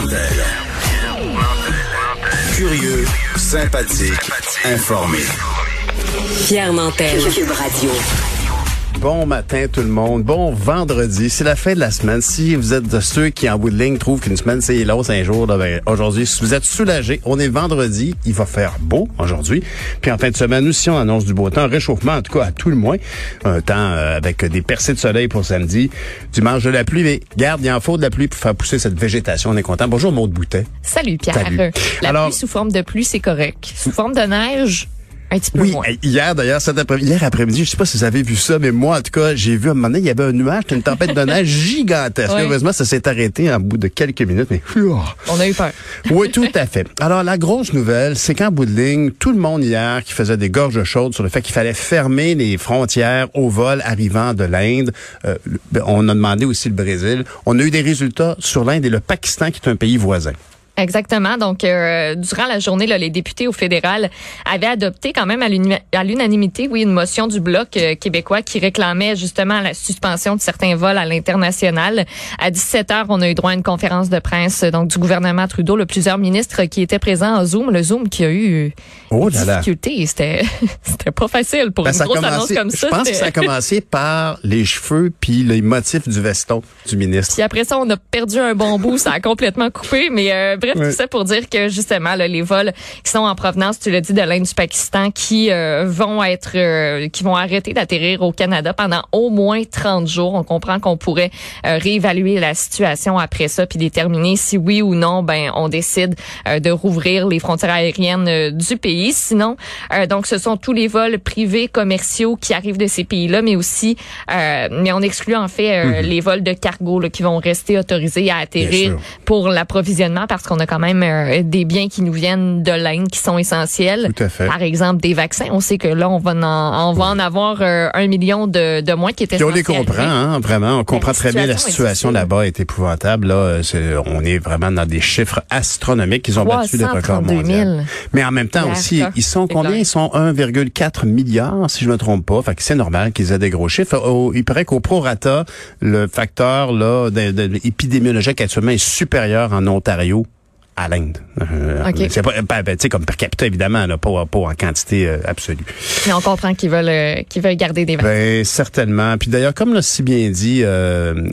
Nantel. Curieux, sympathique, informé. Pierre Nantel. Cube Radio. Bon matin tout le monde. Bon vendredi. C'est la fin de la semaine. Si vous êtes de ceux qui en bout de ligne trouvent qu'une semaine c'est long, c'est un jour, ben, aujourd'hui, si vous êtes soulagés, on est vendredi. Il va faire beau aujourd'hui. Puis en fin de semaine aussi, on annonce du beau temps. Réchauffement, en tout cas, à tout le moins. Un temps euh, avec des percées de soleil pour samedi. Dimanche de la pluie. Mais garde, il en faut de la pluie pour faire pousser cette végétation. On est content. Bonjour Maude Boutet. Salut Pierre. Salut. La Alors- pluie sous forme de pluie, c'est correct. Sous forme de neige, un petit peu Oui, moins. hier d'ailleurs, cet après hier après-midi, je sais pas si vous avez vu ça, mais moi en tout cas, j'ai vu à un moment donné, il y avait un nuage, une tempête de neige gigantesque. Oui. Heureusement, ça s'est arrêté en bout de quelques minutes, mais. On a eu peur. Oui, tout à fait. Alors, la grosse nouvelle, c'est qu'en bout de ligne, tout le monde hier qui faisait des gorges chaudes sur le fait qu'il fallait fermer les frontières au vol arrivant de l'Inde. Euh, le- on a demandé aussi le Brésil. On a eu des résultats sur l'Inde et le Pakistan, qui est un pays voisin. Exactement. Donc, euh, durant la journée, là, les députés au fédéral avaient adopté quand même à l'unanimité, oui, une motion du bloc euh, québécois qui réclamait justement la suspension de certains vols à l'international. À 17 heures, on a eu droit à une conférence de presse donc du gouvernement Trudeau, le plusieurs ministres qui étaient présents en Zoom. Le Zoom qui a eu Oh là là. difficultés. C'était c'était pas facile pour Ben, une grosse annonce commencé- comme ça. je pense que ça a commencé par les cheveux puis les motifs du veston du ministre. Puis après ça, on a perdu un bon bout, ça a complètement coupé. Mais euh, bref, Ouais. tout ça pour dire que justement, là, les vols qui sont en provenance, tu l'as dit, de l'Inde du Pakistan, qui euh, vont être, euh, qui vont arrêter d'atterrir au Canada pendant au moins 30 jours. On comprend qu'on pourrait euh, réévaluer la situation après ça, puis déterminer si oui ou non, ben, on décide euh, de rouvrir les frontières aériennes euh, du pays. Sinon, euh, donc, ce sont tous les vols privés, commerciaux qui arrivent de ces pays-là, mais aussi, euh, mais on exclut en fait euh, les vols de cargo là, qui vont rester autorisés à atterrir pour l'approvisionnement parce qu'on a quand même euh, des biens qui nous viennent de l'Inde qui sont essentiels. Tout à fait. Par exemple, des vaccins. On sait que là, on va en, on va en avoir euh, un million de, de moins qui étaient on les comprend, hein, vraiment. On comprend très bien la situation là-bas est épouvantable. Là, Euh, on est vraiment dans des chiffres astronomiques. Ils ont battu les records 332 000. mondiaux. Mais en même temps aussi, ils sont combien? Ils sont 1,4 milliard, si je me trompe pas. Fait que c'est normal qu'ils aient des gros chiffres. Il paraît qu'au prorata, le facteur là de, de- épidémiologique actuellement est supérieur en Ontario à l'Inde. Euh, OK. C'est pas, ben, tu sais, comme per capita, évidemment, là, pas, pas en quantité euh, absolue. Mais on comprend qu'ils veulent, euh, qu'ils veulent garder des vaccins. Ben, certainement. Puis d'ailleurs, comme l'a si bien dit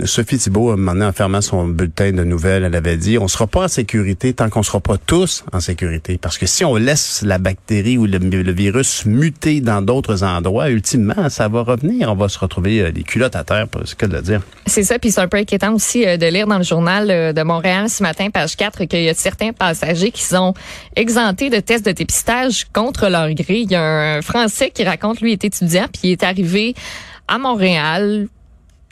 Sophie Thibault, un moment donné, en fermant son bulletin de nouvelles, elle avait dit, on sera pas en sécurité tant qu'on sera pas tous en sécurité. Parce que si on laisse la bactérie ou le, le virus muter dans d'autres endroits, ultimement, ça va revenir. On va se retrouver les culottes à terre, c'est ce que de le dire. C'est ça, puis c'est un peu inquiétant aussi de lire dans le journal de Montréal ce matin, page 4, qu'il y a certains passagers qui sont exemptés de tests de dépistage contre leur gré. Il y a un Français qui raconte, lui, est étudiant, puis il est arrivé à Montréal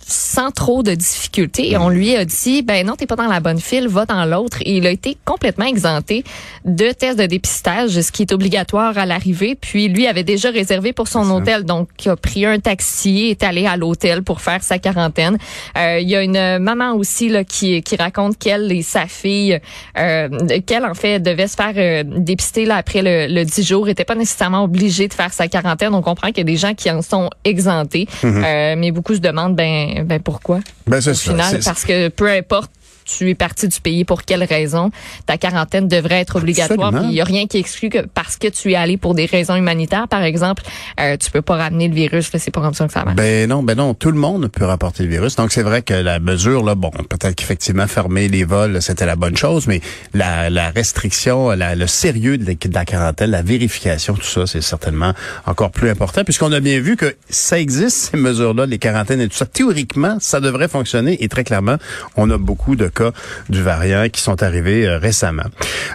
sans trop de difficultés. Et on lui a dit, ben non, t'es pas dans la bonne file, va dans l'autre. Et il a été complètement exempté de tests de dépistage, ce qui est obligatoire à l'arrivée. Puis lui avait déjà réservé pour son hôtel, donc il a pris un taxi, est allé à l'hôtel pour faire sa quarantaine. Euh, il y a une maman aussi là qui, qui raconte qu'elle et sa fille, euh, qu'elle en fait devait se faire euh, dépister là après le, le 10 jours, était pas nécessairement obligée de faire sa quarantaine. On comprend qu'il y a des gens qui en sont exemptés, Euh, mais beaucoup se demandent ben ben pourquoi? Ben, c'est au ça. final, parce que peu importe tu es parti du pays pour quelle raison, ta quarantaine devrait être obligatoire. Il y a rien qui exclut que parce que tu es allé pour des raisons humanitaires, par exemple, euh, tu peux pas ramener le virus. C'est pas comme ça que ça marche. Ben non, ben non, tout le monde peut rapporter le virus. Donc c'est vrai que la mesure là, bon, peut-être qu'effectivement fermer les vols, c'était la bonne chose, mais la, la restriction, la- le sérieux de la quarantaine, la vérification, tout ça, c'est certainement encore plus important, puisqu'on a bien vu que ça existe ces mesures-là, les quarantaines et tout ça. Théoriquement, ça devrait fonctionner, et très clairement, on a beaucoup de cas du variant qui sont arrivés euh, récemment.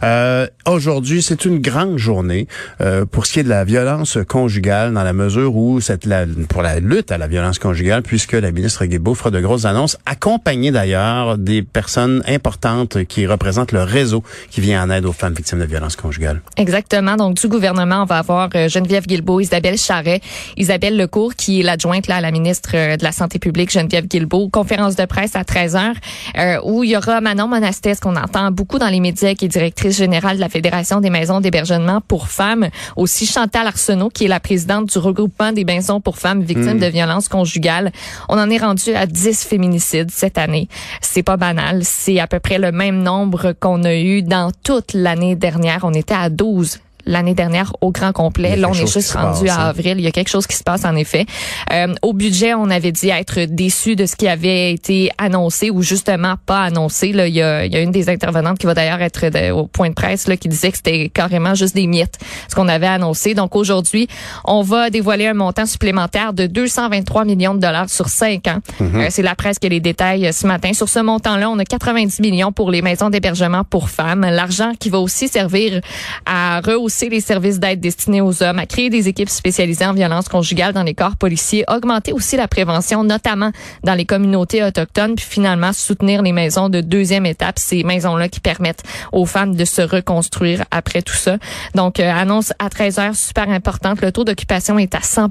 Euh, Aujourd'hui, c'est une grande journée euh, pour ce qui est de la violence conjugale, dans la mesure où cette la, pour la lutte à la violence conjugale, puisque la ministre Guilbeault fera de grosses annonces, accompagnée d'ailleurs des personnes importantes qui représentent le réseau qui vient en aide aux femmes victimes de violences conjugales. Exactement. Donc, du gouvernement, on va avoir euh, Geneviève Guilbeault, Isabelle Charret, Isabelle Lecourt, qui est l'adjointe là, à la ministre de la Santé publique, Geneviève Guilbeault. Conférence de presse à 13 heures, où il il y aura Manon Monastès, qu'on entend beaucoup dans les médias, qui est directrice générale de la Fédération des maisons d'hébergement pour femmes. Aussi Chantal Arsenault, qui est la présidente du regroupement des maisons pour femmes victimes Hmm. de violences conjugales. On en est rendu à 10 féminicides cette année. C'est pas banal. C'est à peu près le même nombre qu'on a eu dans toute l'année dernière. On était à 12 l'année dernière au grand complet. Là, on est juste rendu passe, à hein. avril. Il y a quelque chose qui se passe en effet. Euh, au budget, on avait dit être déçu de ce qui avait été annoncé ou justement pas annoncé. Là, il y a, il y a une des intervenantes qui va d'ailleurs être de- au point de presse là, qui disait que c'était carrément juste des miettes ce qu'on avait annoncé. Donc aujourd'hui, on va dévoiler un montant supplémentaire de 223 millions de dollars sur cinq ans. Euh, C'est la presse qui a les détails euh, ce matin. Sur ce montant-là, on a 90 millions pour les maisons d'hébergement pour femmes. L'argent qui va aussi servir à rehausser les services d'aide destinés aux hommes, à créer des équipes spécialisées en violence conjugale dans les corps policiers, augmenter aussi la prévention, notamment dans les communautés autochtones, puis finalement soutenir les maisons de deuxième étape, ces maisons-là qui permettent aux femmes de se reconstruire après tout ça. Donc, euh, annonce à 13 heures super importante. Le taux d'occupation est à 100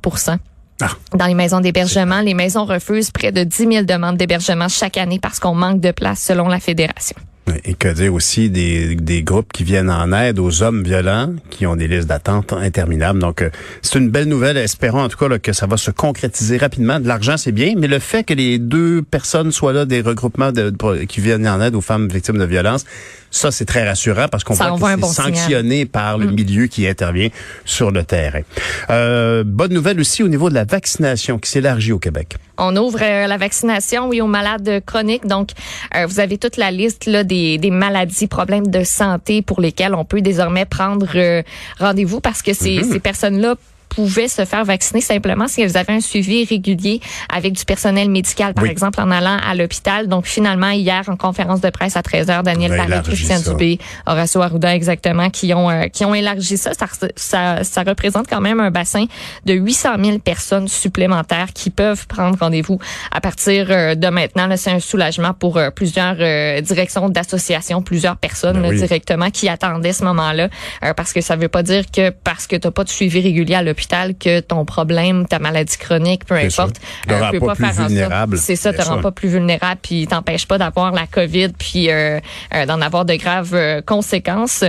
Ah. dans les maisons d'hébergement. Les maisons refusent près de 10 000 demandes d'hébergement chaque année parce qu'on manque de place selon la fédération. Et que dire aussi des, des groupes qui viennent en aide aux hommes violents, qui ont des listes d'attente interminables. Donc, euh, c'est une belle nouvelle. Espérons en tout cas là, que ça va se concrétiser rapidement. De l'argent, c'est bien, mais le fait que les deux personnes soient là, des regroupements de, pour- qui viennent en aide aux femmes victimes de violences, ça, c'est très rassurant parce qu'on voit que c'est bon signal. sanctionné par le Mm. milieu qui intervient sur le terrain. Euh, bonne nouvelle aussi au niveau de la vaccination qui s'élargit au Québec. On ouvre euh, la vaccination, oui, aux malades chroniques. Donc, euh, vous avez toute la liste là, des, des maladies, problèmes de santé pour lesquels on peut désormais prendre euh, rendez-vous parce que ces, ces personnes-là pouvaient se faire vacciner simplement si elles avaient un suivi régulier avec du personnel médical, par Oui. exemple en allant à l'hôpital. Donc finalement, hier, en conférence de presse à 13h, Daniel Paré, Christian ça. Dubé, Horacio Arruda exactement, qui ont euh, qui ont élargi ça. Ça, ça. ça représente quand même un bassin de 800 000 personnes supplémentaires qui peuvent prendre rendez-vous à partir euh, de maintenant. C'est un soulagement pour euh, plusieurs euh, directions d'associations, plusieurs personnes Ben là, oui. directement qui attendaient ce moment-là, euh, parce que ça veut pas dire que parce que t'as pas de suivi régulier à l'hôpital que ton problème, ta maladie chronique, peu importe. Ne rend peut pas pas faire vulnérable, C'est ça, te rend pas plus vulnérable, puis t'empêche pas d'avoir la COVID, puis euh, euh, d'en avoir de graves euh, conséquences.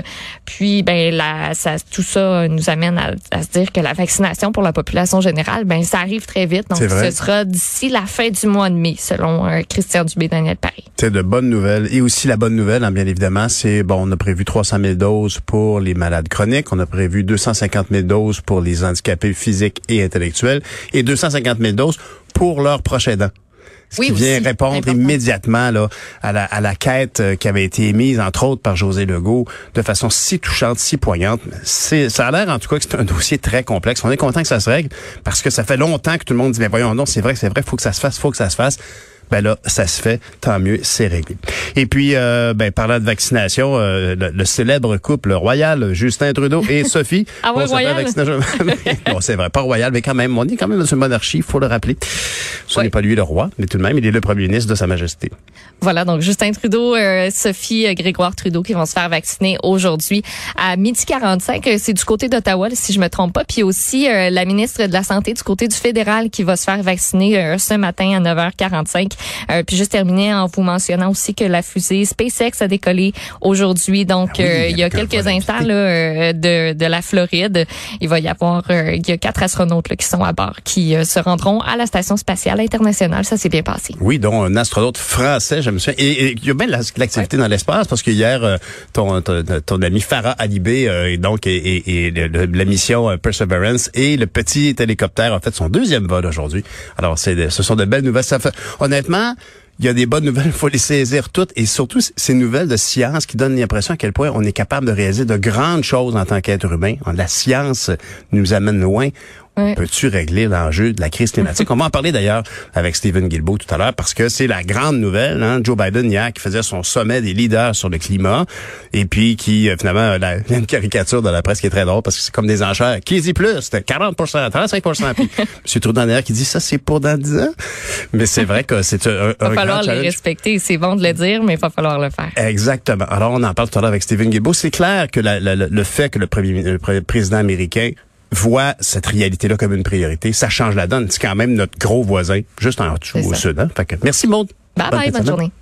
Puis ben la, ça, tout ça nous amène à, à se dire que la vaccination pour la population générale, ben ça arrive très vite. Donc ce sera d'ici la fin du mois de mai, selon euh, Christian Dubé, Daniel Paris. C'est de bonnes nouvelles. Et aussi la bonne nouvelle, hein, bien évidemment, c'est bon, on a prévu 300 000 doses pour les malades chroniques, on a prévu 250 000 doses pour les handicapés physiques et intellectuels, et 250 000 doses pour leurs proches aidants. Ce Oui, qui vient aussi, répondre important. immédiatement là, à, la, à la quête euh, qui avait été émise, entre autres, par José Legault, de façon si touchante, si poignante. C'est, ça a l'air, en tout cas, que c'est un dossier très complexe. On est content que ça se règle, parce que ça fait longtemps que tout le monde dit, mais voyons, non, c'est vrai, c'est vrai, faut que ça se fasse, faut que ça se fasse. Ben là, ça se fait, tant mieux, c'est réglé. Et puis, euh, ben, parlant de vaccination, euh, le, le célèbre couple royal, Justin Trudeau et Sophie. Ah ouais, royal? non, c'est vrai, pas royal, mais quand même, on est quand même dans une monarchie, il faut le rappeler. Ce n'est pas lui le roi, mais tout de même, il est le premier ministre de Sa Majesté. Voilà, donc Justin Trudeau, euh, Sophie euh, Grégoire Trudeau qui vont se faire vacciner aujourd'hui à midi 45. Euh, C'est du côté d'Ottawa, si je me trompe pas. Puis aussi euh, la ministre de la Santé du côté du fédéral qui va se faire vacciner euh, ce matin à 9h45. Euh, puis juste terminer en vous mentionnant aussi que la fusée SpaceX a décollé aujourd'hui. Donc, Ah oui, euh, il y a quelques instants là, euh, de, de la Floride. Il va y avoir, euh, il y a quatre astronautes là, qui sont à bord, qui euh, se rendront à la station spatiale internationale. Ça s'est bien passé. Oui, dont un astronaute français, je me souviens. Et il y a bien l'activité dans l'espace parce que hier, euh, ton, ton, ton ami Farah Alibé, euh, et donc, et, et- et le- la mission Perseverance et le petit hélicoptère a fait son deuxième vol aujourd'hui. Alors, c'est, ce sont de belles nouvelles. Ça fait, honnêtement, il y a des bonnes nouvelles, il faut les saisir toutes. Et surtout, ces nouvelles de science qui donnent l'impression à quel point on est capable de réaliser de grandes choses en tant qu'être humain. La science nous amène loin. Peux-tu régler l'enjeu de la crise climatique? On va en parler d'ailleurs avec Stephen Guilbeault tout à l'heure parce que c'est la grande nouvelle. Hein? Joe Biden hier qui faisait son sommet des leaders sur le climat et puis qui euh, finalement la, il y a une caricature dans la presse qui est très drôle parce que c'est comme des enchères. Qui dit plus? C'était 40% 35% Puis M. Trudeau derrière qui dit ça c'est pour dans 10 ans. Mais c'est vrai que c'est un, un va grand falloir les respecter. C'est bon de le dire, mais il va falloir le faire. Exactement. Alors, on en parle tout à l'heure avec Stephen Guilbeault. C'est clair que la- le fait que le, premier, le pré- président américain voit cette réalité-là comme une priorité, ça change la donne. C'est quand même notre gros voisin, juste en dessous au sud. Hein? Fait que, merci Maud. Bye Bonne bye, bonne journée.